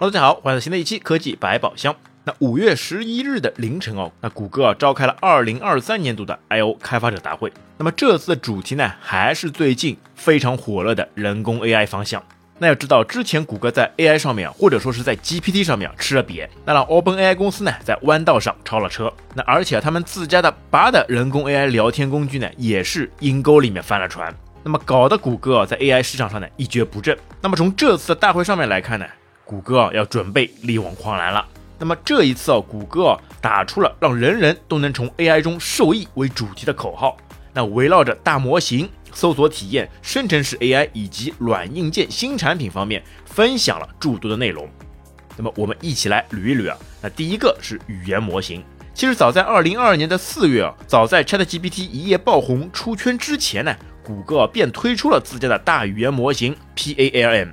Hello，大家好，欢迎来新的一期科技百宝箱。那五月十一日的凌晨哦，那谷歌啊召开了二零二三年度的 I/O 开发者大会。那么这次的主题呢，还是最近非常火热的人工 AI 方向。那要知道，之前谷歌在 AI 上面啊，或者说是在 GPT 上面吃了瘪，那让 OpenAI 公司呢在弯道上超了车。那而且他们自家的八的人工 AI 聊天工具呢，也是阴沟里面翻了船。那么搞得谷歌啊在 AI 市场上呢一蹶不振。那么从这次的大会上面来看呢，谷歌要准备力挽狂澜了。那么这一次啊，谷歌打出了让人人都能从 AI 中受益为主题的口号。那围绕着大模型、搜索体验、生成式 AI 以及软硬件新产品方面，分享了诸多的内容。那么我们一起来捋一捋啊。那第一个是语言模型。其实早在二零二二年的四月啊，早在 ChatGPT 一夜爆红出圈之前呢，谷歌便推出了自家的大语言模型 PALM。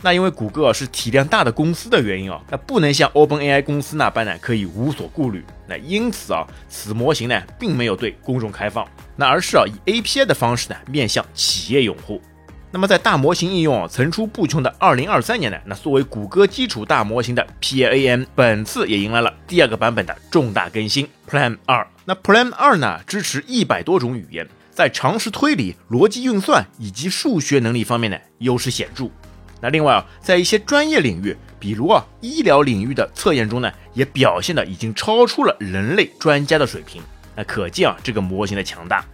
那因为谷歌是体量大的公司的原因啊，那不能像 OpenAI 公司那般呢，可以无所顾虑。那因此啊，此模型呢，并没有对公众开放，那而是啊，以 API 的方式呢，面向企业用户。那么在大模型应用层出不穷的2023年呢，那作为谷歌基础大模型的 PAM，本次也迎来了第二个版本的重大更新 Plan 二。那 Plan 二呢，支持一百多种语言，在常识推理、逻辑运算以及数学能力方面呢，优势显著。那另外啊，在一些专业领域，比如啊医疗领域的测验中呢，也表现的已经超出了人类专家的水平。那可见啊这个模型的强大。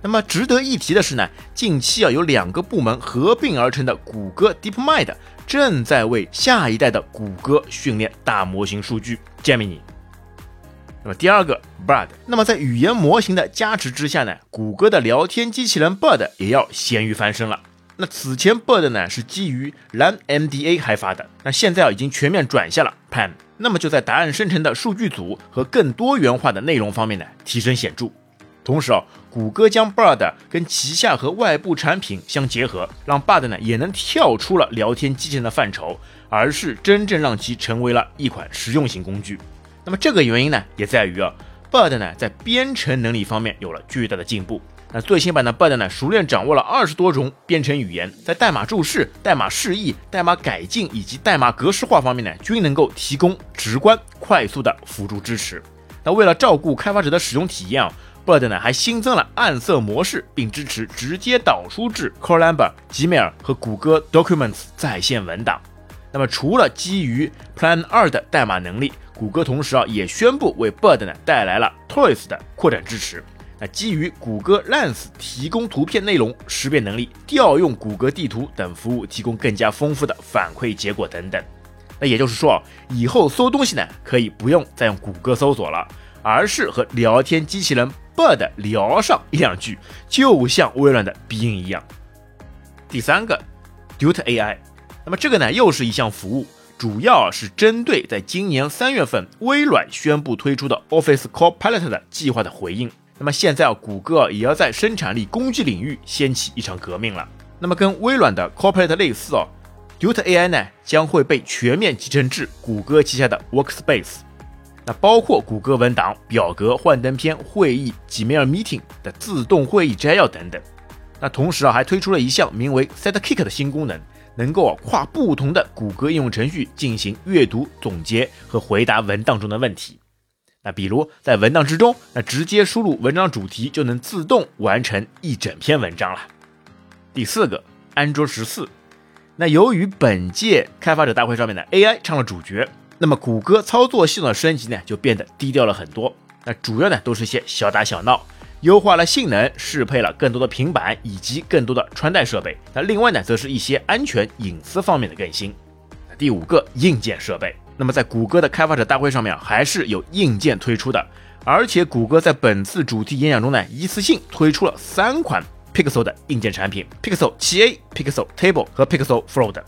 那么值得一提的是呢，近期啊有两个部门合并而成的谷歌 DeepMind 正在为下一代的谷歌训练大模型数据 Gemini。那么第二个 Bard，那么在语言模型的加持之下呢，谷歌的聊天机器人 Bard 也要咸鱼翻身了。那此前 Bird 呢是基于蓝 MDA 开发的，那现在啊已经全面转向了 Pan，那么就在答案生成的数据组和更多元化的内容方面呢提升显著。同时啊，谷歌将 Bird 跟旗下和外部产品相结合，让 Bird 呢也能跳出了聊天机器人的范畴，而是真正让其成为了一款实用型工具。那么这个原因呢也在于啊，Bird 呢在编程能力方面有了巨大的进步。那最新版的 Bird 呢，熟练掌握了二十多种编程语言，在代码注释、代码释义、代码改进以及代码格式化方面呢，均能够提供直观、快速的辅助支持。那为了照顾开发者的使用体验啊，Bird 呢还新增了暗色模式，并支持直接导出至 Columba、Gmail 和谷歌 Documents 在线文档。那么除了基于 Plan 二的代码能力，谷歌同时啊也宣布为 Bird 呢带来了 Toys 的扩展支持。那基于谷歌 Lens 提供图片内容识别能力、调用谷歌地图等服务，提供更加丰富的反馈结果等等。那也就是说，以后搜东西呢，可以不用再用谷歌搜索了，而是和聊天机器人 Bird 聊上一两句，就像微软的鼻音一样。第三个，Duet AI，那么这个呢，又是一项服务，主要是针对在今年三月份微软宣布推出的 Office Copilot 的计划的回应。那么现在啊，谷歌也要在生产力工具领域掀起一场革命了。那么跟微软的 Copilot 类似哦，Duet AI 呢将会被全面集成至谷歌旗下的 Workspace，那包括谷歌文档、表格、幻灯片、会议、Gmail Meeting 的自动会议摘要等等。那同时啊，还推出了一项名为 Sidekick 的新功能，能够啊跨不同的谷歌应用程序进行阅读、总结和回答文档中的问题。那比如在文档之中，那直接输入文章主题就能自动完成一整篇文章了。第四个，安卓十四。那由于本届开发者大会上面的 AI 唱了主角，那么谷歌操作系统的升级呢就变得低调了很多。那主要呢都是些小打小闹，优化了性能，适配了更多的平板以及更多的穿戴设备。那另外呢，则是一些安全隐私方面的更新。第五个，硬件设备。那么在谷歌的开发者大会上面，还是有硬件推出的，而且谷歌在本次主题演讲中呢，一次性推出了三款 Pixel 的硬件产品：Pixel 7a、Pixel Table 和 Pixel Fold。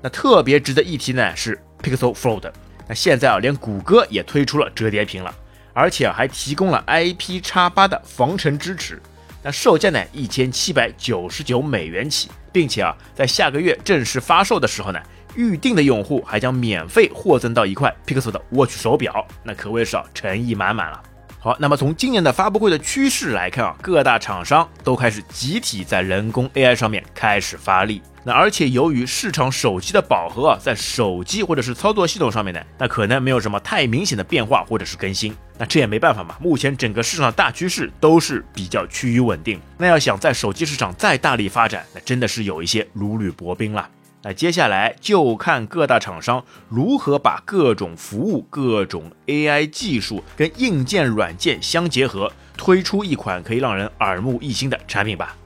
那特别值得一提呢是 Pixel Fold。那现在啊，连谷歌也推出了折叠屏了，而且还提供了 IP 叉八的防尘支持。那售价呢一千七百九十九美元起，并且啊，在下个月正式发售的时候呢。预定的用户还将免费获赠到一块 Pixel 的 Watch 手表，那可谓是诚意满满了。好，那么从今年的发布会的趋势来看啊，各大厂商都开始集体在人工 AI 上面开始发力。那而且由于市场手机的饱和啊，在手机或者是操作系统上面呢，那可能没有什么太明显的变化或者是更新。那这也没办法嘛，目前整个市场大趋势都是比较趋于稳定。那要想在手机市场再大力发展，那真的是有一些如履薄冰了。那接下来就看各大厂商如何把各种服务、各种 AI 技术跟硬件、软件相结合，推出一款可以让人耳目一新的产品吧。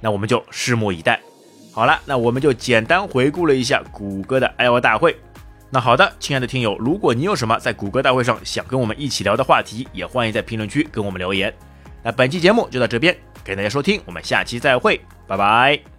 那我们就拭目以待。好了，那我们就简单回顾了一下谷歌的 I/O 大会。那好的，亲爱的听友，如果你有什么在谷歌大会上想跟我们一起聊的话题，也欢迎在评论区跟我们留言。那本期节目就到这边，感谢大家收听，我们下期再会，拜拜。